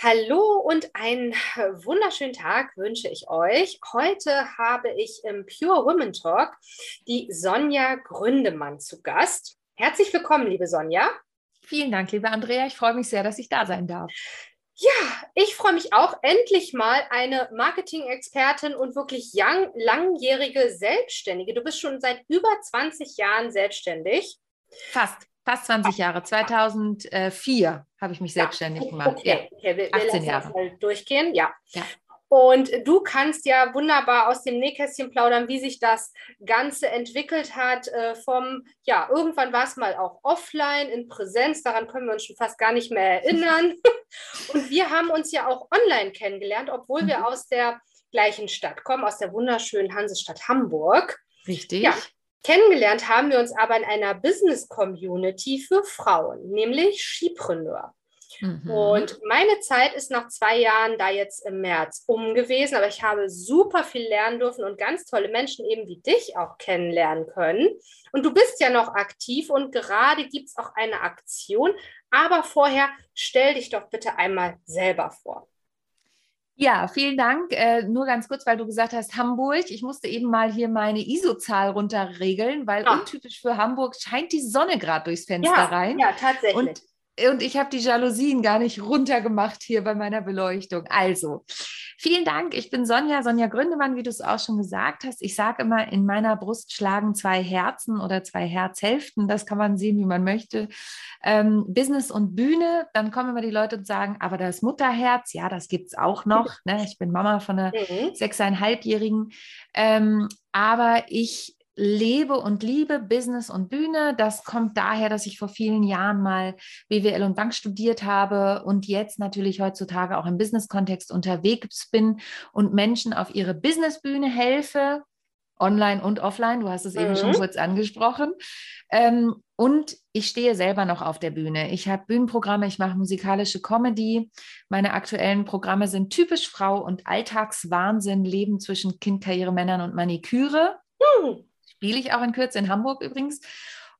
Hallo und einen wunderschönen Tag wünsche ich euch. Heute habe ich im Pure Women Talk die Sonja Gründemann zu Gast. Herzlich willkommen, liebe Sonja. Vielen Dank, liebe Andrea. Ich freue mich sehr, dass ich da sein darf. Ja, ich freue mich auch, endlich mal eine Marketing-Expertin und wirklich young, langjährige Selbstständige. Du bist schon seit über 20 Jahren selbstständig. Fast. Fast 20 Jahre. 2004 habe ich mich selbstständig ja, gemacht. Okay, okay. Wir, 18 wir Jahre. Mal durchgehen. Ja. ja. Und du kannst ja wunderbar aus dem Nähkästchen plaudern, wie sich das Ganze entwickelt hat. Äh, vom, ja, irgendwann war es mal auch offline, in Präsenz, daran können wir uns schon fast gar nicht mehr erinnern. Und wir haben uns ja auch online kennengelernt, obwohl mhm. wir aus der gleichen Stadt kommen, aus der wunderschönen Hansestadt Hamburg. Richtig. Ja, Kennengelernt haben wir uns aber in einer Business-Community für Frauen, nämlich Skipreneur. Mhm. Und meine Zeit ist nach zwei Jahren da jetzt im März um gewesen, aber ich habe super viel lernen dürfen und ganz tolle Menschen eben wie dich auch kennenlernen können. Und du bist ja noch aktiv und gerade gibt es auch eine Aktion. Aber vorher stell dich doch bitte einmal selber vor. Ja, vielen Dank. Äh, nur ganz kurz, weil du gesagt hast, Hamburg. Ich musste eben mal hier meine ISO-Zahl runterregeln, weil ja. untypisch für Hamburg scheint die Sonne gerade durchs Fenster ja, rein. Ja, tatsächlich. Und und ich habe die Jalousien gar nicht runtergemacht hier bei meiner Beleuchtung. Also, vielen Dank. Ich bin Sonja, Sonja Gründemann, wie du es auch schon gesagt hast. Ich sage immer, in meiner Brust schlagen zwei Herzen oder zwei Herzhälften. Das kann man sehen, wie man möchte. Ähm, Business und Bühne. Dann kommen immer die Leute und sagen, aber das Mutterherz, ja, das gibt es auch noch. Ne? Ich bin Mama von einer mhm. sechseinhalbjährigen. Ähm, aber ich lebe und liebe Business und Bühne. Das kommt daher, dass ich vor vielen Jahren mal BWL und Bank studiert habe und jetzt natürlich heutzutage auch im Business-Kontext unterwegs bin und Menschen auf ihre Businessbühne helfe, online und offline. Du hast es mhm. eben schon mhm. kurz angesprochen. Ähm, und ich stehe selber noch auf der Bühne. Ich habe Bühnenprogramme, ich mache musikalische Comedy. Meine aktuellen Programme sind typisch Frau und Alltagswahnsinn, Leben zwischen Kind, Karriere, Männern und Maniküre. Mhm spiele ich auch in Kürze in Hamburg übrigens.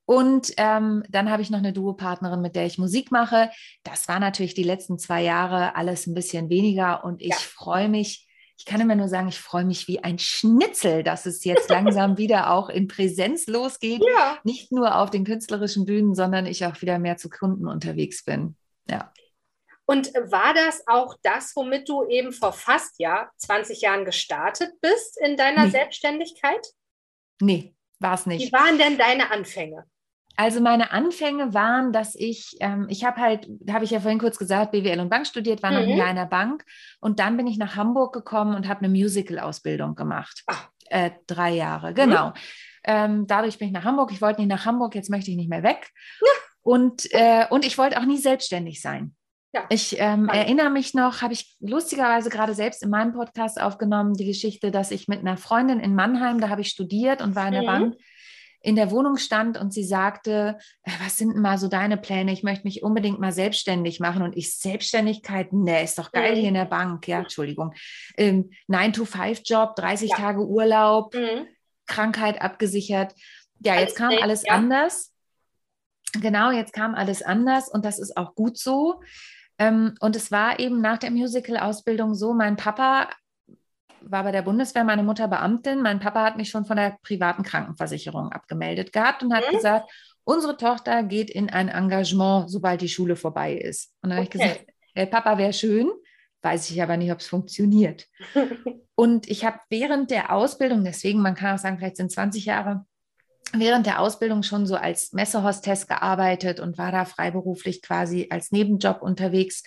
Und ähm, dann habe ich noch eine Duopartnerin, mit der ich Musik mache. Das war natürlich die letzten zwei Jahre alles ein bisschen weniger und ich ja. freue mich. Ich kann immer nur sagen, ich freue mich wie ein Schnitzel, dass es jetzt langsam wieder auch in Präsenz losgeht. Ja. Nicht nur auf den künstlerischen Bühnen, sondern ich auch wieder mehr zu Kunden unterwegs bin. Ja. Und war das auch das, womit du eben vor fast ja 20 Jahren gestartet bist in deiner nee. Selbstständigkeit? Nee, war es nicht. Wie waren denn deine Anfänge? Also meine Anfänge waren, dass ich, ähm, ich habe halt, habe ich ja vorhin kurz gesagt, BWL und Bank studiert, war mhm. noch in der Bank und dann bin ich nach Hamburg gekommen und habe eine Musical-Ausbildung gemacht. Äh, drei Jahre, genau. Mhm. Ähm, dadurch bin ich nach Hamburg. Ich wollte nicht nach Hamburg, jetzt möchte ich nicht mehr weg. Ja. Und, äh, und ich wollte auch nie selbstständig sein. Ja. Ich ähm, erinnere mich noch, habe ich lustigerweise gerade selbst in meinem Podcast aufgenommen, die Geschichte, dass ich mit einer Freundin in Mannheim, da habe ich studiert und war in der mhm. Bank, in der Wohnung stand und sie sagte, äh, was sind denn mal so deine Pläne? Ich möchte mich unbedingt mal selbstständig machen. Und ich, Selbstständigkeit, ne, ist doch geil mhm. hier in der Bank. Ja, Entschuldigung. Ähm, 9-to-5-Job, 30 ja. Tage Urlaub, mhm. Krankheit abgesichert. Ja, jetzt kam alles ja. anders. genau, jetzt kam alles anders und das ist auch gut so. Ähm, und es war eben nach der Musical-Ausbildung so, mein Papa war bei der Bundeswehr, meine Mutter Beamtin. Mein Papa hat mich schon von der privaten Krankenversicherung abgemeldet gehabt und hat mhm. gesagt, unsere Tochter geht in ein Engagement, sobald die Schule vorbei ist. Und dann okay. habe ich gesagt, hey, Papa wäre schön, weiß ich aber nicht, ob es funktioniert. und ich habe während der Ausbildung, deswegen, man kann auch sagen, vielleicht sind 20 Jahre, während der Ausbildung schon so als Messehostess gearbeitet und war da freiberuflich quasi als Nebenjob unterwegs.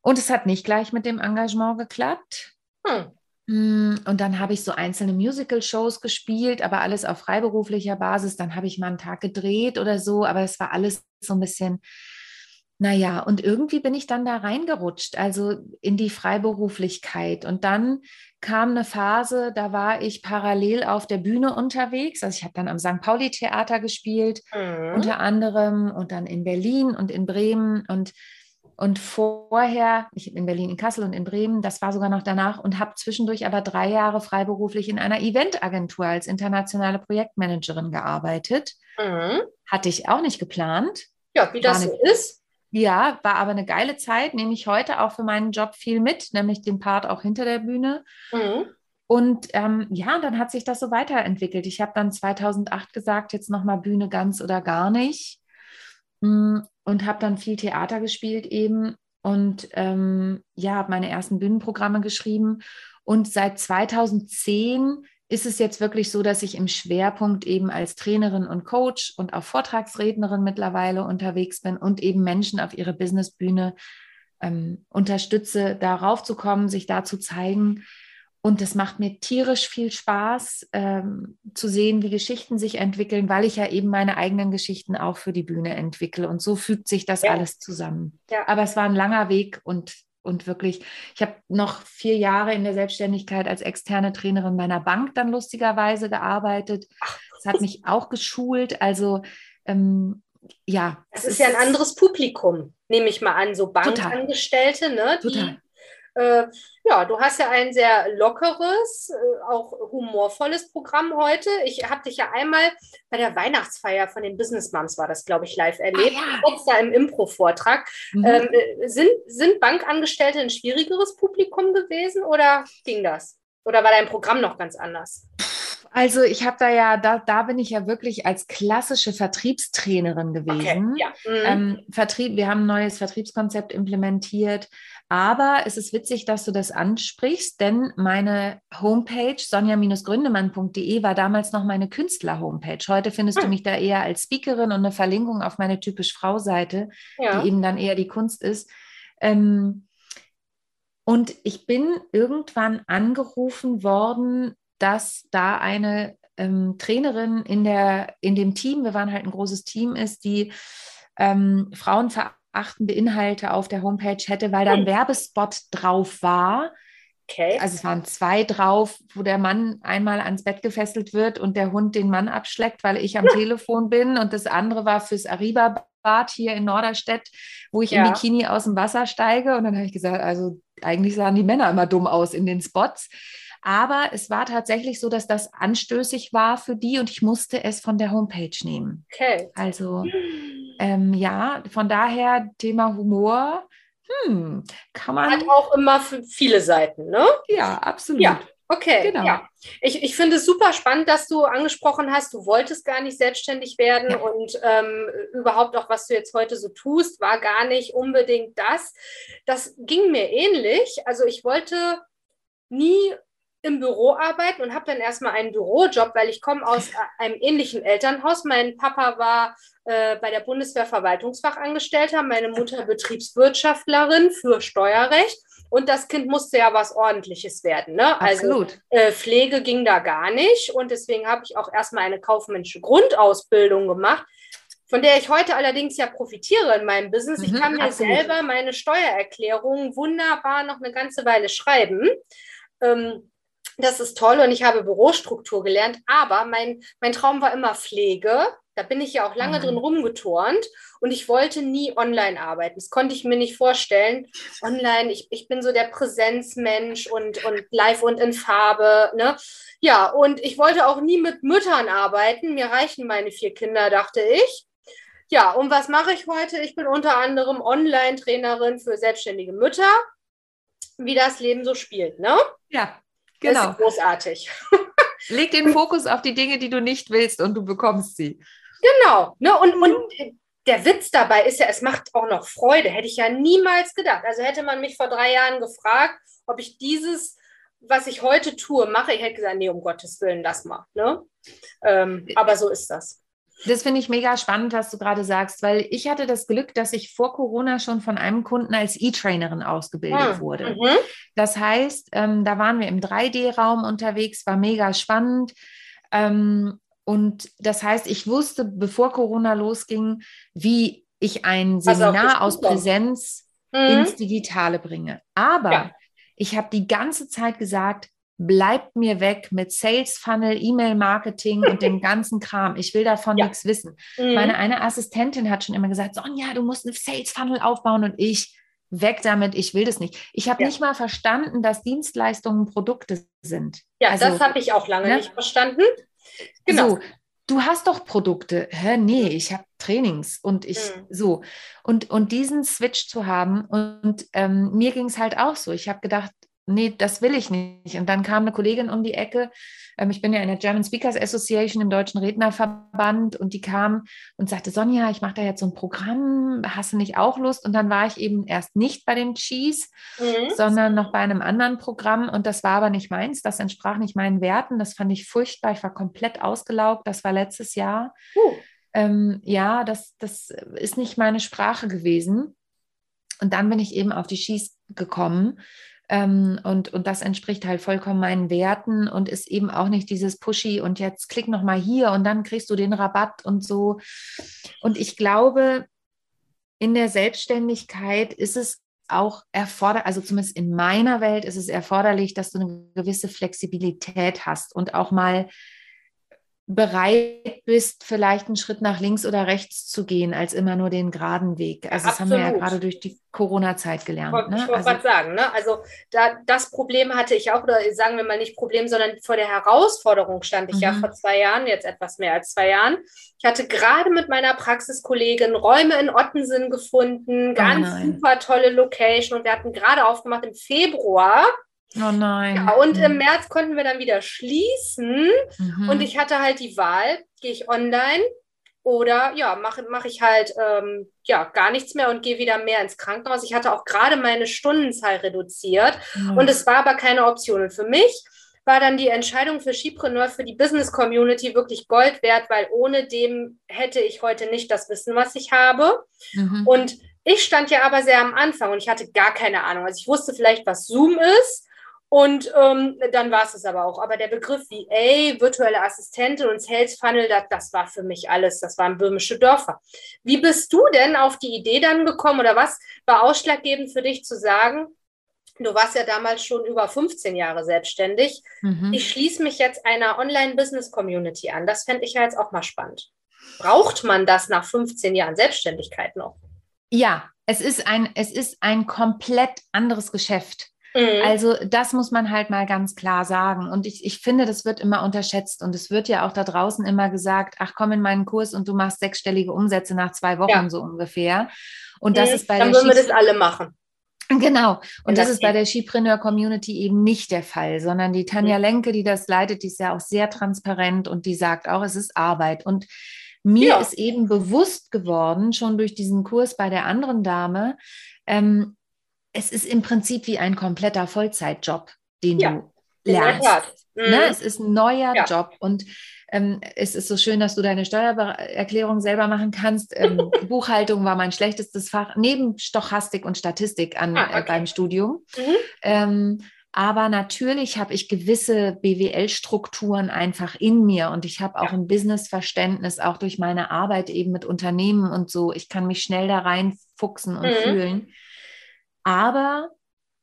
Und es hat nicht gleich mit dem Engagement geklappt. Hm. Mm, und dann habe ich so einzelne Musical-Shows gespielt, aber alles auf freiberuflicher Basis. Dann habe ich mal einen Tag gedreht oder so, aber es war alles so ein bisschen, naja, und irgendwie bin ich dann da reingerutscht, also in die Freiberuflichkeit. Und dann kam eine Phase, da war ich parallel auf der Bühne unterwegs. Also ich habe dann am St. Pauli-Theater gespielt, mhm. unter anderem, und dann in Berlin und in Bremen. Und und vorher, ich in Berlin, in Kassel und in Bremen, das war sogar noch danach und habe zwischendurch aber drei Jahre freiberuflich in einer Eventagentur als internationale Projektmanagerin gearbeitet. Mhm. Hatte ich auch nicht geplant. Ja, wie das eine, so ist. Ja, war aber eine geile Zeit, nehme ich heute auch für meinen Job viel mit, nämlich den Part auch hinter der Bühne. Mhm. Und ähm, ja, dann hat sich das so weiterentwickelt. Ich habe dann 2008 gesagt, jetzt nochmal Bühne ganz oder gar nicht. Mm, und habe dann viel Theater gespielt eben und ähm, ja, habe meine ersten Bühnenprogramme geschrieben. Und seit 2010 ist es jetzt wirklich so, dass ich im Schwerpunkt eben als Trainerin und Coach und auch Vortragsrednerin mittlerweile unterwegs bin und eben Menschen auf ihre Businessbühne ähm, unterstütze, darauf zu kommen, sich da zu zeigen und es macht mir tierisch viel Spaß ähm, zu sehen, wie Geschichten sich entwickeln, weil ich ja eben meine eigenen Geschichten auch für die Bühne entwickle. Und so fügt sich das ja. alles zusammen. Ja. Aber es war ein langer Weg und, und wirklich, ich habe noch vier Jahre in der Selbstständigkeit als externe Trainerin meiner Bank dann lustigerweise gearbeitet. Das hat mich auch geschult. Also ähm, ja. Das ist, ist ja ein anderes Publikum, nehme ich mal an, so Bankangestellte, ne? Die ja, du hast ja ein sehr lockeres, äh, auch humorvolles Programm heute. Ich habe dich ja einmal bei der Weihnachtsfeier von den Business Moms, war das, glaube ich, live erlebt. Ah, ja. Da im Impro-Vortrag. Mhm. Ähm, äh, sind, sind Bankangestellte ein schwierigeres Publikum gewesen oder ging das? Oder war dein Programm noch ganz anders? Also ich habe da ja, da, da bin ich ja wirklich als klassische Vertriebstrainerin gewesen. Okay, ja. mhm. ähm, Vertrieb, wir haben ein neues Vertriebskonzept implementiert. Aber es ist witzig, dass du das ansprichst, denn meine Homepage sonja-gründemann.de war damals noch meine Künstler-Homepage. Heute findest hm. du mich da eher als Speakerin und eine Verlinkung auf meine typisch Frau-Seite, ja. die eben dann eher die Kunst ist. Ähm, und ich bin irgendwann angerufen worden, dass da eine ähm, Trainerin in, der, in dem Team, wir waren halt ein großes Team, ist, die ähm, Frauen verachtende Inhalte auf der Homepage hätte, weil da ein hm. Werbespot drauf war. Okay. Also es waren zwei drauf, wo der Mann einmal ans Bett gefesselt wird und der Hund den Mann abschleckt, weil ich am. Telefon bin. Und das andere war fürs Arriba-Bad hier in Norderstedt, wo ich ja. im Bikini aus dem Wasser steige. Und dann habe ich gesagt, also eigentlich sahen die Männer immer dumm aus in den Spots. Aber es war tatsächlich so, dass das anstößig war für die und ich musste es von der Homepage nehmen. Okay. Also ähm, ja, von daher Thema Humor, hm, kann man. Hat auch immer viele Seiten, ne? Ja, absolut. Ja. Okay, genau. Ja. Ich, ich finde es super spannend, dass du angesprochen hast, du wolltest gar nicht selbstständig werden ja. und ähm, überhaupt auch, was du jetzt heute so tust, war gar nicht unbedingt das. Das ging mir ähnlich. Also ich wollte nie im Büro arbeiten und habe dann erstmal einen Bürojob, weil ich komme aus einem ähnlichen Elternhaus. Mein Papa war äh, bei der Bundeswehr Verwaltungsfachangestellter, meine Mutter Betriebswirtschaftlerin für Steuerrecht. Und das Kind musste ja was Ordentliches werden. Ne? Also äh, Pflege ging da gar nicht. Und deswegen habe ich auch erstmal eine kaufmännische Grundausbildung gemacht, von der ich heute allerdings ja profitiere in meinem Business. ich mhm, kann mir absolut. selber meine Steuererklärung wunderbar noch eine ganze Weile schreiben. Ähm, das ist toll und ich habe Bürostruktur gelernt, aber mein, mein Traum war immer Pflege. Da bin ich ja auch lange mhm. drin rumgeturnt und ich wollte nie online arbeiten. Das konnte ich mir nicht vorstellen. Online, ich, ich bin so der Präsenzmensch und, und live und in Farbe. Ne? Ja, und ich wollte auch nie mit Müttern arbeiten. Mir reichen meine vier Kinder, dachte ich. Ja, und was mache ich heute? Ich bin unter anderem Online-Trainerin für selbstständige Mütter, wie das Leben so spielt, ne? Ja, genau. Das ist großartig. Leg den Fokus auf die Dinge, die du nicht willst und du bekommst sie. Genau. Ne? Und, und der Witz dabei ist ja, es macht auch noch Freude. Hätte ich ja niemals gedacht. Also hätte man mich vor drei Jahren gefragt, ob ich dieses, was ich heute tue, mache, ich hätte gesagt, nee, um Gottes Willen, lass mal. Ne? Ähm, aber so ist das. Das finde ich mega spannend, was du gerade sagst, weil ich hatte das Glück, dass ich vor Corona schon von einem Kunden als E-Trainerin ausgebildet hm. wurde. Mhm. Das heißt, ähm, da waren wir im 3D-Raum unterwegs, war mega spannend. Ähm, und das heißt, ich wusste, bevor Corona losging, wie ich ein Seminar aus Präsenz mhm. ins Digitale bringe. Aber ja. ich habe die ganze Zeit gesagt, bleibt mir weg mit Sales Funnel, E-Mail-Marketing und dem ganzen Kram. Ich will davon ja. nichts wissen. Mhm. Meine eine Assistentin hat schon immer gesagt, Sonja, du musst einen Sales Funnel aufbauen und ich weg damit, ich will das nicht. Ich habe ja. nicht mal verstanden, dass Dienstleistungen Produkte sind. Ja, also, das habe ich auch lange ne? nicht verstanden. Genau. So, du hast doch Produkte. Hä, nee, ich habe Trainings und ich mhm. so. Und, und diesen Switch zu haben und ähm, mir ging es halt auch so. Ich habe gedacht, nee, das will ich nicht. Und dann kam eine Kollegin um die Ecke. Ähm, ich bin ja in der German Speakers Association im Deutschen Rednerverband und die kam und sagte, Sonja, ich mache da jetzt so ein Programm, hast du nicht auch Lust? Und dann war ich eben erst nicht bei dem Cheese, mhm. sondern noch bei einem anderen Programm und das war aber nicht meins, das entsprach nicht meinen Werten, das fand ich furchtbar, ich war komplett ausgelaugt, das war letztes Jahr. Uh. Ähm, ja, das, das ist nicht meine Sprache gewesen. Und dann bin ich eben auf die Schieß gekommen ähm, und, und das entspricht halt vollkommen meinen Werten und ist eben auch nicht dieses Pushy und jetzt klick noch mal hier und dann kriegst du den Rabatt und so. Und ich glaube, in der Selbstständigkeit ist es auch erforderlich, also zumindest in meiner Welt ist es erforderlich, dass du eine gewisse Flexibilität hast und auch mal bereit bist, vielleicht einen Schritt nach links oder rechts zu gehen, als immer nur den geraden Weg. Also das haben wir ja gerade durch die Corona-Zeit gelernt. Ich, ne? ich wollte also, gerade sagen, ne? also da, das Problem hatte ich auch, oder sagen wir mal nicht Problem, sondern vor der Herausforderung stand ich mhm. ja vor zwei Jahren, jetzt etwas mehr als zwei Jahren. Ich hatte gerade mit meiner Praxiskollegin Räume in Ottensen gefunden, oh ganz oh super tolle Location und wir hatten gerade aufgemacht im Februar Oh nein. Ja, und mhm. im März konnten wir dann wieder schließen. Mhm. Und ich hatte halt die Wahl, gehe ich online oder ja, mache mach ich halt ähm, ja, gar nichts mehr und gehe wieder mehr ins Krankenhaus. Ich hatte auch gerade meine Stundenzahl reduziert mhm. und es war aber keine Option. Und für mich war dann die Entscheidung für Skipreneur, für die Business Community wirklich Gold wert, weil ohne dem hätte ich heute nicht das Wissen, was ich habe. Mhm. Und ich stand ja aber sehr am Anfang und ich hatte gar keine Ahnung. Also ich wusste vielleicht, was Zoom ist. Und ähm, dann war es es aber auch. Aber der Begriff VA, virtuelle Assistentin und Sales Funnel, das, das war für mich alles. Das waren böhmische Dörfer. Wie bist du denn auf die Idee dann gekommen oder was war ausschlaggebend für dich zu sagen, du warst ja damals schon über 15 Jahre selbstständig, mhm. ich schließe mich jetzt einer Online-Business-Community an. Das fände ich ja jetzt auch mal spannend. Braucht man das nach 15 Jahren Selbstständigkeit noch? Ja, es ist ein, es ist ein komplett anderes Geschäft. Mhm. Also das muss man halt mal ganz klar sagen. Und ich, ich finde, das wird immer unterschätzt. Und es wird ja auch da draußen immer gesagt, ach komm in meinen Kurs und du machst sechsstellige Umsätze nach zwei Wochen ja. so ungefähr. Und das mhm. ist bei Dann der würden wir das alle machen. Genau. Und das, das ist bei der Skipreneur Community eben nicht der Fall, sondern die Tanja mhm. Lenke, die das leitet, die ist ja auch sehr transparent und die sagt auch, es ist Arbeit. Und mir ja. ist eben bewusst geworden, schon durch diesen Kurs bei der anderen Dame, ähm, es ist im Prinzip wie ein kompletter Vollzeitjob, den ja, du lernst. Mhm. Ne? Es ist ein neuer ja. Job und ähm, es ist so schön, dass du deine Steuererklärung selber machen kannst. Ähm, Buchhaltung war mein schlechtestes Fach, neben Stochastik und Statistik an, ah, äh, okay. äh, beim Studium. Mhm. Ähm, aber natürlich habe ich gewisse BWL-Strukturen einfach in mir und ich habe auch ein Business-Verständnis, auch durch meine Arbeit eben mit Unternehmen und so. Ich kann mich schnell da reinfuchsen und mhm. fühlen. Aber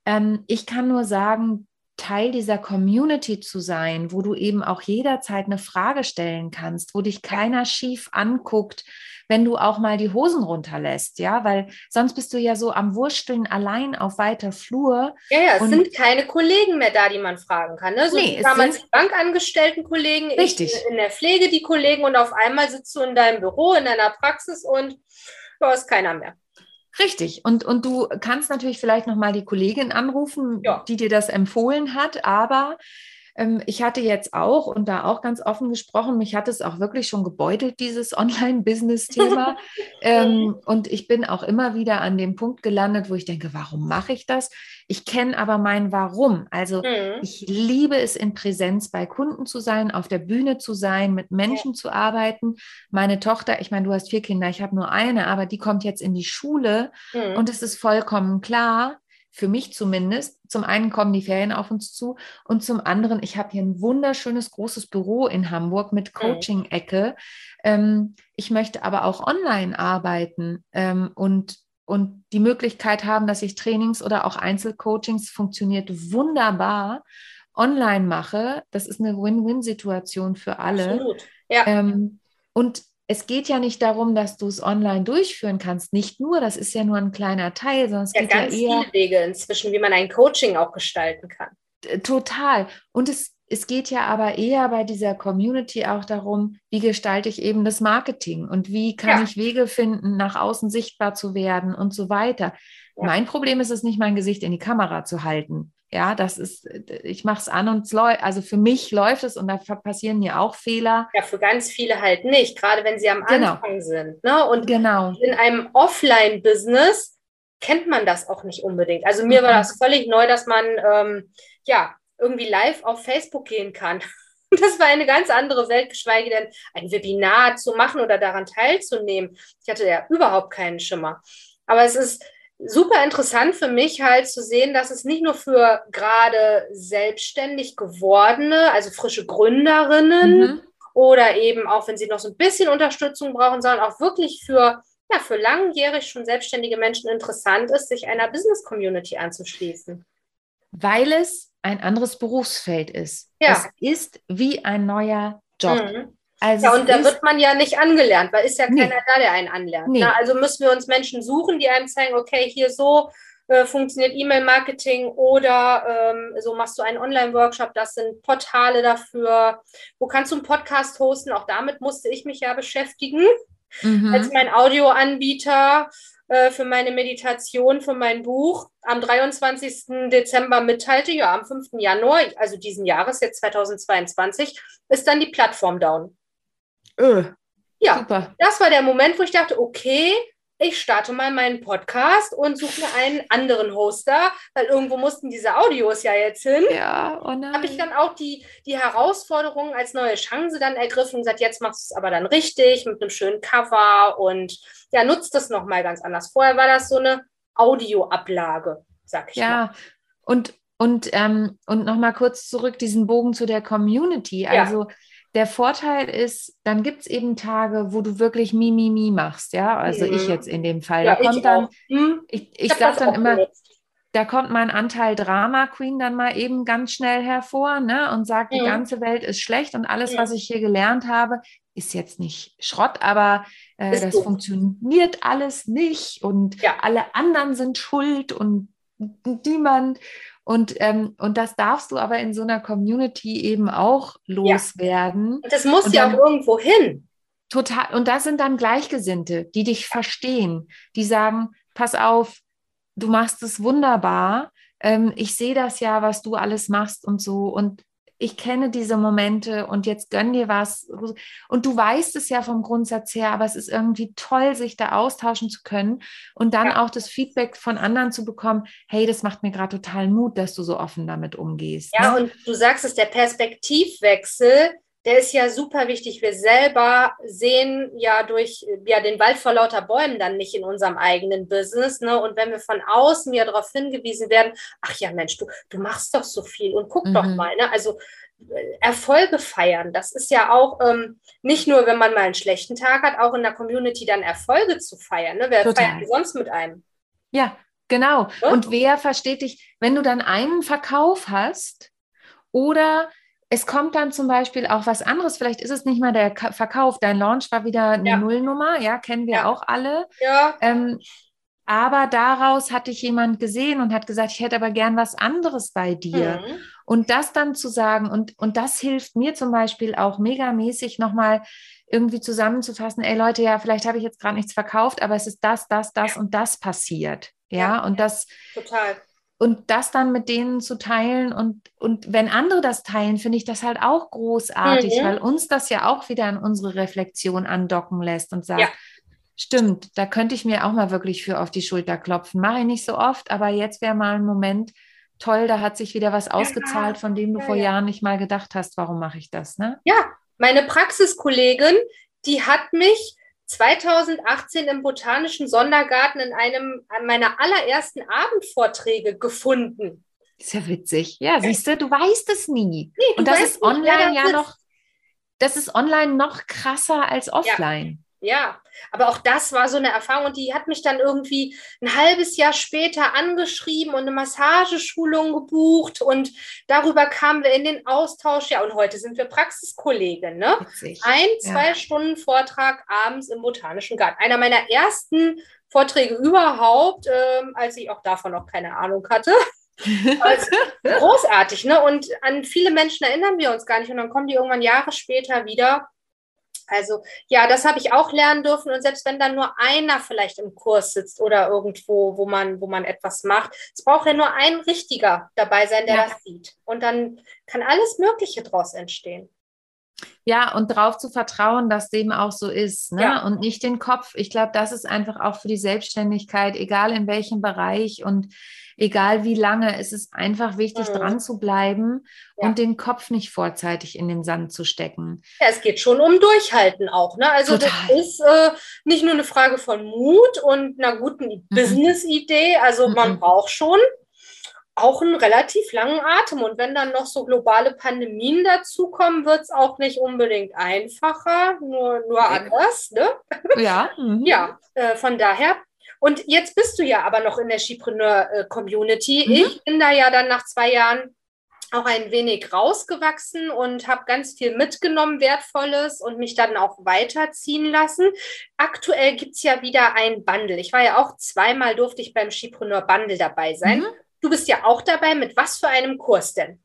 ähm, ich kann nur sagen, Teil dieser Community zu sein, wo du eben auch jederzeit eine Frage stellen kannst, wo dich keiner schief anguckt, wenn du auch mal die Hosen runterlässt, ja, weil sonst bist du ja so am Wursteln allein auf weiter Flur. Ja, ja, es sind keine Kollegen mehr da, die man fragen kann. Ne? So nee, damals die Bankangestellten Kollegen, richtig. in der Pflege die Kollegen und auf einmal sitzt du in deinem Büro, in deiner Praxis und da ist keiner mehr. Richtig. Und, und du kannst natürlich vielleicht nochmal die Kollegin anrufen, ja. die dir das empfohlen hat, aber ich hatte jetzt auch und da auch ganz offen gesprochen, mich hat es auch wirklich schon gebeutelt, dieses Online-Business-Thema. ähm, und ich bin auch immer wieder an dem Punkt gelandet, wo ich denke, warum mache ich das? Ich kenne aber mein Warum. Also mhm. ich liebe es, in Präsenz bei Kunden zu sein, auf der Bühne zu sein, mit Menschen ja. zu arbeiten. Meine Tochter, ich meine, du hast vier Kinder, ich habe nur eine, aber die kommt jetzt in die Schule mhm. und es ist vollkommen klar, für mich zumindest. Zum einen kommen die Ferien auf uns zu und zum anderen, ich habe hier ein wunderschönes großes Büro in Hamburg mit mhm. Coaching-Ecke. Ähm, ich möchte aber auch online arbeiten ähm, und, und die Möglichkeit haben, dass ich Trainings oder auch Einzelcoachings funktioniert wunderbar online mache. Das ist eine Win-Win-Situation für alle. Absolut. Ja. Ähm, und es geht ja nicht darum, dass du es online durchführen kannst. Nicht nur, das ist ja nur ein kleiner Teil, sondern es ja, geht ganz ja eher. viele Wege inzwischen, wie man ein Coaching auch gestalten kann. Total. Und es, es geht ja aber eher bei dieser Community auch darum, wie gestalte ich eben das Marketing und wie kann ja. ich Wege finden, nach außen sichtbar zu werden und so weiter. Ja. Mein Problem ist es nicht, mein Gesicht in die Kamera zu halten. Ja, das ist, ich mache es an und es läuft, also für mich läuft es und da passieren mir auch Fehler. Ja, für ganz viele halt nicht, gerade wenn sie am genau. Anfang sind. Ne? Und genau. in einem Offline-Business kennt man das auch nicht unbedingt. Also mir mhm. war das völlig neu, dass man ähm, ja irgendwie live auf Facebook gehen kann. Das war eine ganz andere Welt, geschweige denn ein Webinar zu machen oder daran teilzunehmen. Ich hatte ja überhaupt keinen Schimmer. Aber es ist super interessant für mich halt zu sehen, dass es nicht nur für gerade selbstständig gewordene, also frische Gründerinnen mhm. oder eben auch, wenn sie noch so ein bisschen Unterstützung brauchen, sondern auch wirklich für, ja, für langjährig schon selbstständige Menschen interessant ist, sich einer Business-Community anzuschließen. Weil es ein anderes Berufsfeld ist. Ja. Es ist wie ein neuer Job. Mhm. Also ja, und da wird man ja nicht angelernt, weil ist ja nee. keiner da, der einen anlernt. Nee. Na, also müssen wir uns Menschen suchen, die einem zeigen, okay, hier so äh, funktioniert E-Mail-Marketing oder ähm, so machst du einen Online-Workshop, das sind Portale dafür. Wo kannst du einen Podcast hosten? Auch damit musste ich mich ja beschäftigen mhm. als mein Audioanbieter äh, für meine Meditation, für mein Buch am 23. Dezember mitteilte, ja, am 5. Januar, also diesen Jahres, jetzt 2022, ist dann die Plattform down. Öh, ja, super. das war der Moment, wo ich dachte, okay, ich starte mal meinen Podcast und suche mir einen anderen Hoster, weil irgendwo mussten diese Audios ja jetzt hin. Ja, oh nein. Habe ich dann auch die, die Herausforderung als neue Chance dann ergriffen und gesagt, jetzt machst du es aber dann richtig mit einem schönen Cover und ja, nutzt das nochmal ganz anders. Vorher war das so eine Audioablage, sag ich ja. mal. Ja, und, und, ähm, und nochmal kurz zurück, diesen Bogen zu der Community. Also ja der Vorteil ist, dann gibt es eben Tage, wo du wirklich Mimimi mi, mi machst, ja. Also mhm. ich jetzt in dem Fall. Ja, da kommt dann, hm? ich, ich, ich sage dann immer, benutzt. da kommt mein Anteil Drama Queen dann mal eben ganz schnell hervor, ne? Und sagt, mhm. die ganze Welt ist schlecht und alles, mhm. was ich hier gelernt habe, ist jetzt nicht Schrott, aber äh, das gut. funktioniert alles nicht und ja. alle anderen sind schuld und niemand. Und, ähm, und das darfst du aber in so einer Community eben auch loswerden. Ja. Das muss ja auch irgendwo hin. Total. Und das sind dann Gleichgesinnte, die dich verstehen, die sagen, pass auf, du machst es wunderbar. Ähm, ich sehe das ja, was du alles machst und so. Und ich kenne diese Momente und jetzt gönn dir was. Und du weißt es ja vom Grundsatz her, aber es ist irgendwie toll, sich da austauschen zu können und dann ja. auch das Feedback von anderen zu bekommen, hey, das macht mir gerade total Mut, dass du so offen damit umgehst. Ja, ne? und du sagst es, der Perspektivwechsel, der ist ja super wichtig. Wir selber sehen ja durch ja, den Wald vor lauter Bäumen dann nicht in unserem eigenen Business. Ne? Und wenn wir von außen ja darauf hingewiesen werden, ach ja, Mensch, du, du machst doch so viel und guck mhm. doch mal. Ne? Also äh, Erfolge feiern, das ist ja auch ähm, nicht nur, wenn man mal einen schlechten Tag hat, auch in der Community dann Erfolge zu feiern. Ne? Wer Total. feiert sonst mit einem? Ja, genau. Ja? Und wer versteht dich, wenn du dann einen Verkauf hast, Oder es kommt dann zum Beispiel auch was anderes. Vielleicht ist es nicht mal der Verkauf. Dein Launch war wieder eine ja. Nullnummer, ja, kennen wir ja. auch alle. Ja. Ähm, aber daraus hatte ich jemand gesehen und hat gesagt, ich hätte aber gern was anderes bei dir. Mhm. Und das dann zu sagen, und, und das hilft mir zum Beispiel auch megamäßig nochmal irgendwie zusammenzufassen, ey Leute, ja, vielleicht habe ich jetzt gerade nichts verkauft, aber es ist das, das, das und das passiert. Ja, ja und das. Total. Und das dann mit denen zu teilen und, und wenn andere das teilen, finde ich das halt auch großartig, mhm. weil uns das ja auch wieder an unsere Reflexion andocken lässt und sagt, ja. stimmt, da könnte ich mir auch mal wirklich für auf die Schulter klopfen. Mache ich nicht so oft, aber jetzt wäre mal ein Moment, toll, da hat sich wieder was ausgezahlt, von dem du ja, vor ja. Jahren nicht mal gedacht hast, warum mache ich das, ne? Ja, meine Praxiskollegin, die hat mich 2018 im Botanischen Sondergarten in einem meiner allerersten Abendvorträge gefunden. Ist ja witzig. Ja, siehst du, du weißt es nie. Nee, Und das ist online nicht, ja noch, das ist online noch krasser als offline. Ja, aber auch das war so eine Erfahrung und die hat mich dann irgendwie ein halbes Jahr später angeschrieben und eine Massageschulung gebucht und darüber kamen wir in den Austausch. Ja, und heute sind wir Praxiskollegen. Ne? Witzig. Ein, zwei ja. Stunden Vortrag abends im Botanischen Garten. Einer meiner ersten Vorträge überhaupt, ähm, als ich auch davon noch keine Ahnung hatte. großartig, ne? Und an viele Menschen erinnern wir uns gar nicht. Und dann kommen die irgendwann Jahre später wieder also ja, das habe ich auch lernen dürfen. Und selbst wenn dann nur einer vielleicht im Kurs sitzt oder irgendwo, wo man, wo man etwas macht, es braucht ja nur ein richtiger dabei sein, der ja. das sieht. Und dann kann alles Mögliche daraus entstehen. Ja, und darauf zu vertrauen, dass dem auch so ist, ne? Ja. Und nicht den Kopf. Ich glaube, das ist einfach auch für die Selbstständigkeit, egal in welchem Bereich und egal wie lange, es ist einfach wichtig, mhm. dran zu bleiben ja. und den Kopf nicht vorzeitig in den Sand zu stecken. Ja, es geht schon um Durchhalten auch. Ne? Also Total. das ist äh, nicht nur eine Frage von Mut und einer guten mhm. Business-Idee. Also mhm. man braucht schon auch einen relativ langen Atem. Und wenn dann noch so globale Pandemien dazukommen, wird es auch nicht unbedingt einfacher, nur, nur anders. Ne? Ja. Mhm. Ja, äh, von daher und jetzt bist du ja aber noch in der Skipreneur-Community. Mhm. Ich bin da ja dann nach zwei Jahren auch ein wenig rausgewachsen und habe ganz viel mitgenommen, wertvolles und mich dann auch weiterziehen lassen. Aktuell gibt es ja wieder ein Bundle. Ich war ja auch zweimal, durfte ich beim Skipreneur Bundle dabei sein. Mhm. Du bist ja auch dabei. Mit was für einem Kurs denn?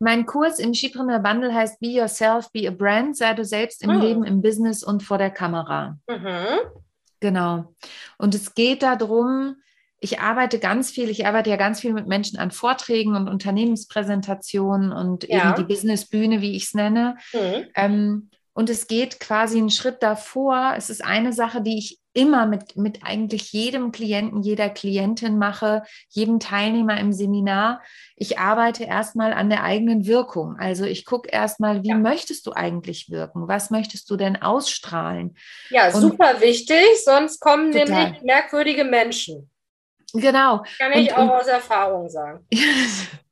Mein Kurs im Skipreneur Bundle heißt Be Yourself, Be a Brand, sei du selbst im mhm. Leben, im Business und vor der Kamera. Mhm. Genau. Und es geht darum, ich arbeite ganz viel, ich arbeite ja ganz viel mit Menschen an Vorträgen und Unternehmenspräsentationen und ja. eben die Businessbühne, wie ich es nenne. Mhm. Ähm, und es geht quasi einen Schritt davor. Es ist eine Sache, die ich immer mit, mit eigentlich jedem Klienten, jeder Klientin mache, jedem Teilnehmer im Seminar. Ich arbeite erstmal an der eigenen Wirkung. Also ich gucke erstmal, wie ja. möchtest du eigentlich wirken? Was möchtest du denn ausstrahlen? Ja, Und super wichtig, sonst kommen total. nämlich merkwürdige Menschen. Genau. Kann ich und, auch und, aus Erfahrung sagen.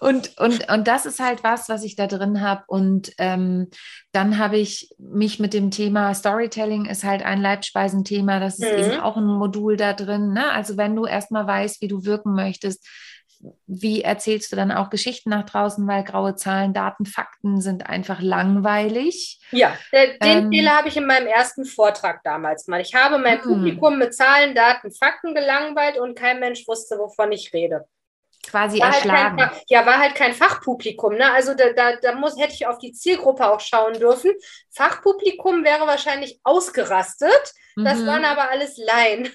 Und, und, und das ist halt was, was ich da drin habe. Und ähm, dann habe ich mich mit dem Thema Storytelling ist halt ein Leibspeisenthema. Das ist mhm. eben auch ein Modul da drin. Ne? Also wenn du erstmal weißt, wie du wirken möchtest, wie erzählst du dann auch Geschichten nach draußen, weil graue Zahlen, Daten, Fakten sind einfach langweilig. Ja, den ähm, Fehler habe ich in meinem ersten Vortrag damals mal. Ich habe mein hm. Publikum mit Zahlen, Daten, Fakten gelangweilt und kein Mensch wusste, wovon ich rede quasi war erschlagen. Halt kein, ja, war halt kein Fachpublikum. Ne? Also da, da, da muss, hätte ich auf die Zielgruppe auch schauen dürfen. Fachpublikum wäre wahrscheinlich ausgerastet. Das mhm. waren aber alles Laien.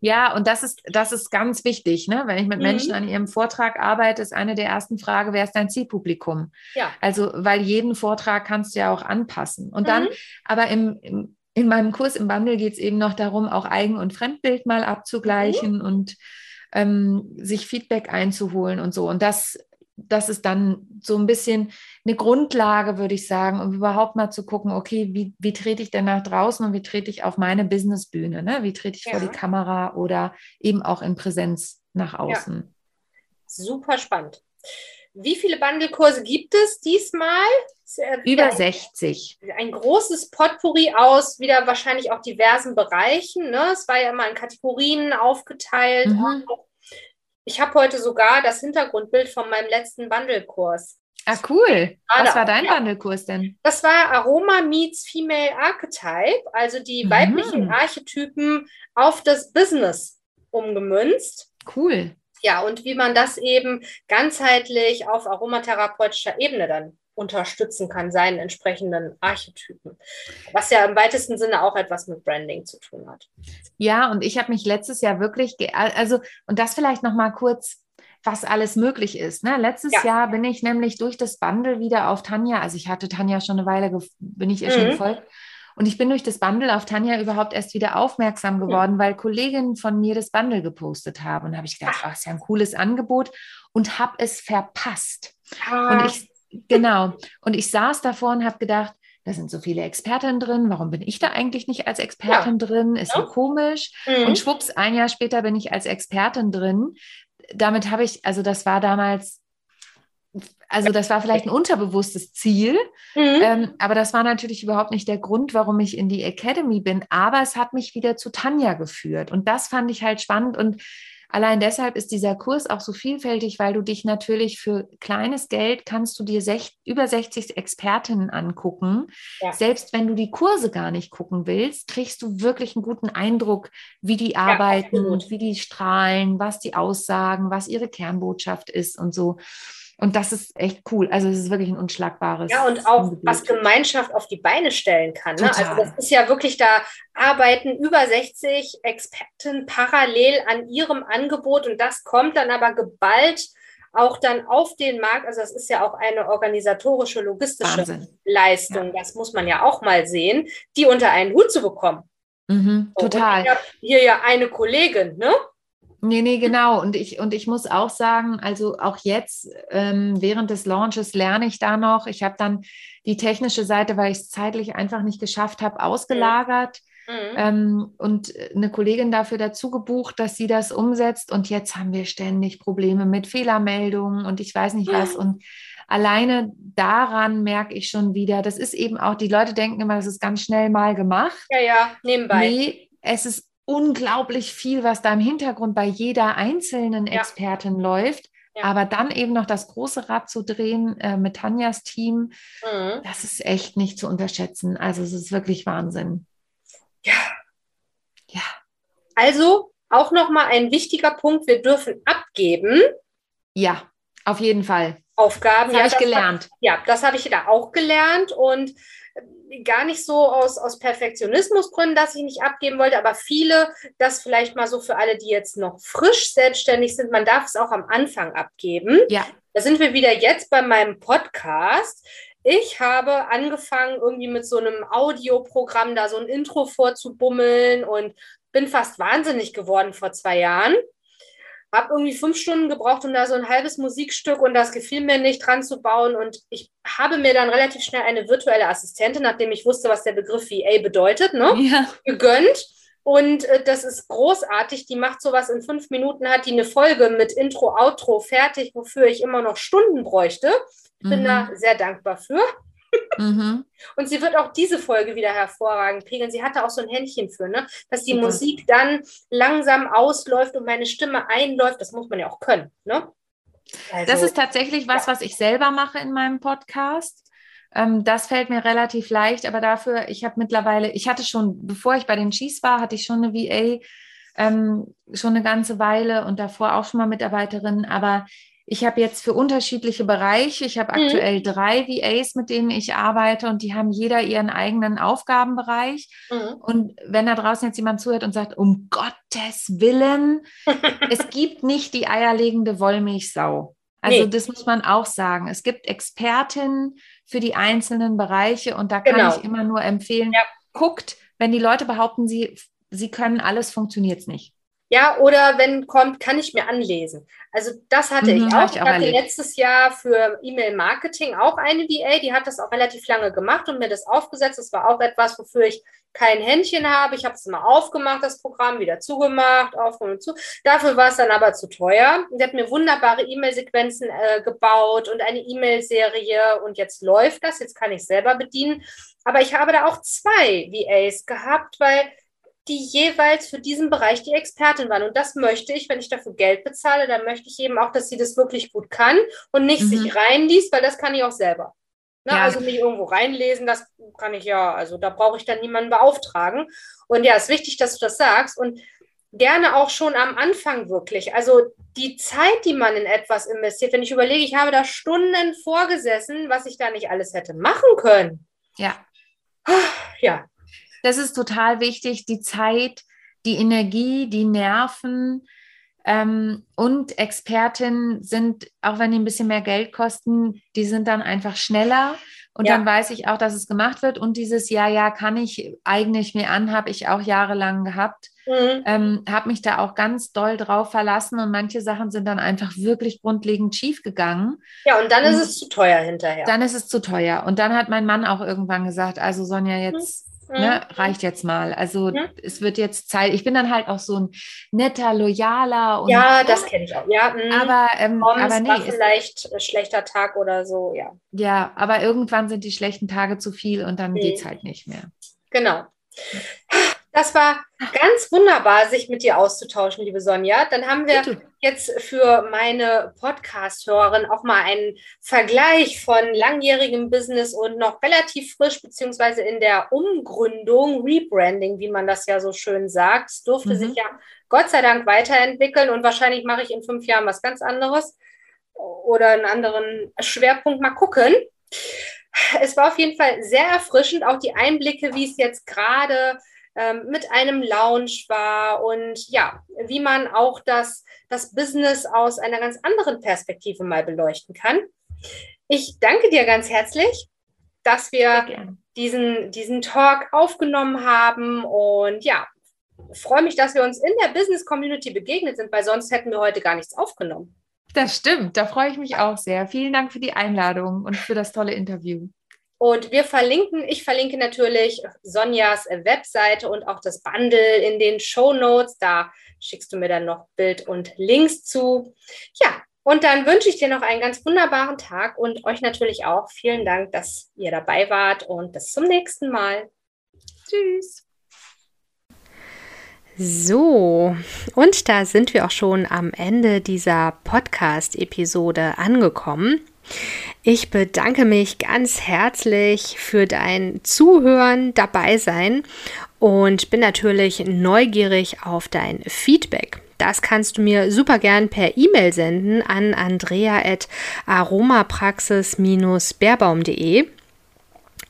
Ja, und das ist, das ist ganz wichtig. Ne? Wenn ich mit mhm. Menschen an ihrem Vortrag arbeite, ist eine der ersten Fragen, wer ist dein Zielpublikum? Ja. Also, weil jeden Vortrag kannst du ja auch anpassen. Und dann, mhm. aber im, im, in meinem Kurs im Wandel geht es eben noch darum, auch Eigen- und Fremdbild mal abzugleichen mhm. und ähm, sich Feedback einzuholen und so. Und das, das ist dann so ein bisschen eine Grundlage, würde ich sagen, um überhaupt mal zu gucken, okay, wie, wie trete ich denn nach draußen und wie trete ich auf meine Businessbühne? Ne? Wie trete ich ja. vor die Kamera oder eben auch in Präsenz nach außen? Ja. Super spannend. Wie viele Bundlekurse gibt es diesmal? Über 60. Ein großes Potpourri aus wieder wahrscheinlich auch diversen Bereichen. Ne? Es war ja immer in Kategorien aufgeteilt. Mhm. Ich habe heute sogar das Hintergrundbild von meinem letzten Bundle-Kurs. Ah, cool. Was war dein ja. Bundle-Kurs denn? Das war Aroma meets Female Archetype, also die mhm. weiblichen Archetypen auf das Business umgemünzt. Cool. Ja, und wie man das eben ganzheitlich auf aromatherapeutischer Ebene dann unterstützen kann, seinen entsprechenden Archetypen. Was ja im weitesten Sinne auch etwas mit Branding zu tun hat. Ja, und ich habe mich letztes Jahr wirklich, also, und das vielleicht nochmal kurz, was alles möglich ist. Ne? Letztes ja. Jahr bin ich nämlich durch das Bundle wieder auf Tanja, also ich hatte Tanja schon eine Weile, bin ich ihr mhm. schon gefolgt. Und ich bin durch das Bundle auf Tanja überhaupt erst wieder aufmerksam geworden, mhm. weil Kolleginnen von mir das Bundle gepostet haben. Und da habe ich gedacht, ach, ist ja ein cooles Angebot und habe es verpasst. Ah. Und ich Genau. Und ich saß davor und habe gedacht, da sind so viele Expertinnen drin, warum bin ich da eigentlich nicht als Expertin ja. drin? Ist ja. so komisch. Mhm. Und schwupps, ein Jahr später bin ich als Expertin drin. Damit habe ich, also das war damals, also das war vielleicht ein unterbewusstes Ziel, mhm. ähm, aber das war natürlich überhaupt nicht der Grund, warum ich in die Academy bin. Aber es hat mich wieder zu Tanja geführt. Und das fand ich halt spannend und Allein deshalb ist dieser Kurs auch so vielfältig, weil du dich natürlich für kleines Geld kannst du dir sech, über 60 Expertinnen angucken. Ja. Selbst wenn du die Kurse gar nicht gucken willst, kriegst du wirklich einen guten Eindruck, wie die arbeiten, ja, wie die strahlen, was die aussagen, was ihre Kernbotschaft ist und so. Und das ist echt cool. Also es ist wirklich ein unschlagbares. Ja, und auch Angebot. was Gemeinschaft auf die Beine stellen kann. Ne? Also das ist ja wirklich, da arbeiten über 60 Experten parallel an ihrem Angebot und das kommt dann aber geballt auch dann auf den Markt. Also das ist ja auch eine organisatorische, logistische Wahnsinn. Leistung. Ja. Das muss man ja auch mal sehen, die unter einen Hut zu bekommen. Mhm, total. Und ich habe hier ja eine Kollegin, ne? Nee, nee, genau. Und ich, und ich muss auch sagen, also auch jetzt ähm, während des Launches lerne ich da noch. Ich habe dann die technische Seite, weil ich es zeitlich einfach nicht geschafft habe, ausgelagert. Mhm. Ähm, und eine Kollegin dafür dazu gebucht, dass sie das umsetzt. Und jetzt haben wir ständig Probleme mit Fehlermeldungen und ich weiß nicht was. Mhm. Und alleine daran merke ich schon wieder, das ist eben auch, die Leute denken immer, das ist ganz schnell mal gemacht. Ja, ja, nebenbei. Nee, es ist unglaublich viel, was da im Hintergrund bei jeder einzelnen Expertin ja. läuft. Ja. Aber dann eben noch das große Rad zu drehen äh, mit Tanjas Team, mhm. das ist echt nicht zu unterschätzen. Also es ist wirklich Wahnsinn. Ja. Ja. Also auch nochmal ein wichtiger Punkt, wir dürfen abgeben. Ja, auf jeden Fall. Aufgaben. Das ja, habe ich gelernt. Hab, ja, das habe ich da auch gelernt und gar nicht so aus, aus Perfektionismusgründen, dass ich nicht abgeben wollte, aber viele, das vielleicht mal so für alle, die jetzt noch frisch selbstständig sind, man darf es auch am Anfang abgeben. Ja. Da sind wir wieder jetzt bei meinem Podcast. Ich habe angefangen, irgendwie mit so einem Audioprogramm da so ein Intro vorzubummeln und bin fast wahnsinnig geworden vor zwei Jahren habe irgendwie fünf Stunden gebraucht, um da so ein halbes Musikstück und das gefiel mir nicht dran zu bauen. Und ich habe mir dann relativ schnell eine virtuelle Assistentin, nachdem ich wusste, was der Begriff VA bedeutet, ne? ja. gegönnt. Und äh, das ist großartig. Die macht sowas in fünf Minuten, hat die eine Folge mit Intro, Outro fertig, wofür ich immer noch Stunden bräuchte. Ich bin mhm. da sehr dankbar für. Mhm. Und sie wird auch diese Folge wieder hervorragend pegeln. Sie hatte auch so ein Händchen für, ne? dass die Super. Musik dann langsam ausläuft und meine Stimme einläuft. Das muss man ja auch können. Ne? Also, das ist tatsächlich was, ja. was ich selber mache in meinem Podcast. Ähm, das fällt mir relativ leicht, aber dafür, ich habe mittlerweile, ich hatte schon, bevor ich bei den Schieß war, hatte ich schon eine VA, ähm, schon eine ganze Weile und davor auch schon mal Mitarbeiterin, aber ich habe jetzt für unterschiedliche Bereiche, ich habe mhm. aktuell drei VAs, mit denen ich arbeite und die haben jeder ihren eigenen Aufgabenbereich. Mhm. Und wenn da draußen jetzt jemand zuhört und sagt, um Gottes Willen, es gibt nicht die eierlegende Wollmilchsau. Also nee. das muss man auch sagen. Es gibt Expertinnen für die einzelnen Bereiche und da kann genau. ich immer nur empfehlen, ja. guckt, wenn die Leute behaupten, sie, sie können alles, funktioniert es nicht. Ja, oder wenn kommt, kann ich mir anlesen. Also das hatte mhm, ich auch. Ich, ich hatte letztes Jahr für E-Mail-Marketing auch eine VA, die hat das auch relativ lange gemacht und mir das aufgesetzt. Das war auch etwas, wofür ich kein Händchen habe. Ich habe es immer aufgemacht, das Programm, wieder zugemacht, aufgemacht und zu. Dafür war es dann aber zu teuer. Die hat mir wunderbare E-Mail-Sequenzen äh, gebaut und eine E-Mail-Serie und jetzt läuft das. Jetzt kann ich selber bedienen. Aber ich habe da auch zwei VAs gehabt, weil die jeweils für diesen Bereich die Expertin waren. Und das möchte ich, wenn ich dafür Geld bezahle, dann möchte ich eben auch, dass sie das wirklich gut kann und nicht mhm. sich reinliest, weil das kann ich auch selber. Ne? Ja. Also mich irgendwo reinlesen, das kann ich ja, also da brauche ich dann niemanden beauftragen. Und ja, es ist wichtig, dass du das sagst und gerne auch schon am Anfang wirklich. Also die Zeit, die man in etwas investiert, wenn ich überlege, ich habe da Stunden vorgesessen, was ich da nicht alles hätte machen können. Ja. Ja, das ist total wichtig, die Zeit, die Energie, die Nerven. Ähm, und Expertinnen sind, auch wenn die ein bisschen mehr Geld kosten, die sind dann einfach schneller. Und ja. dann weiß ich auch, dass es gemacht wird. Und dieses Ja, ja, kann ich, eigne ich mir an, habe ich auch jahrelang gehabt. Mhm. Ähm, habe mich da auch ganz doll drauf verlassen und manche Sachen sind dann einfach wirklich grundlegend schief gegangen. Ja, und dann und ist es zu teuer hinterher. Dann ist es zu teuer. Und dann hat mein Mann auch irgendwann gesagt, also Sonja, jetzt Ne, mhm. reicht jetzt mal. Also mhm. es wird jetzt Zeit. Ich bin dann halt auch so ein netter, loyaler. Und, ja, das kenne ich auch. Ja, mh. aber, ähm, aber nee, vielleicht ein schlechter Tag oder so, ja. Ja, aber irgendwann sind die schlechten Tage zu viel und dann mhm. geht es halt nicht mehr. Genau. Das war ganz wunderbar, sich mit dir auszutauschen, liebe Sonja. Dann haben wir jetzt für meine Podcast-Hörerin auch mal einen Vergleich von langjährigem Business und noch relativ frisch, beziehungsweise in der Umgründung, Rebranding, wie man das ja so schön sagt. Es durfte mhm. sich ja Gott sei Dank weiterentwickeln und wahrscheinlich mache ich in fünf Jahren was ganz anderes oder einen anderen Schwerpunkt. Mal gucken. Es war auf jeden Fall sehr erfrischend, auch die Einblicke, wie es jetzt gerade ähm, mit einem Lounge war und ja, wie man auch das, das Business aus einer ganz anderen Perspektive mal beleuchten kann. Ich danke dir ganz herzlich, dass wir diesen, diesen Talk aufgenommen haben und ja, freue mich, dass wir uns in der Business Community begegnet sind, weil sonst hätten wir heute gar nichts aufgenommen. Das stimmt, da freue ich mich auch sehr. Vielen Dank für die Einladung und für das tolle Interview. Und wir verlinken, ich verlinke natürlich Sonjas Webseite und auch das Bundle in den Show Notes. Da schickst du mir dann noch Bild und Links zu. Ja, und dann wünsche ich dir noch einen ganz wunderbaren Tag und euch natürlich auch vielen Dank, dass ihr dabei wart und bis zum nächsten Mal. Tschüss. So, und da sind wir auch schon am Ende dieser Podcast-Episode angekommen. Ich bedanke mich ganz herzlich für dein Zuhören, dabei sein und bin natürlich neugierig auf dein Feedback. Das kannst du mir super gern per E-Mail senden an andrea.aromapraxis-beerbaum.de.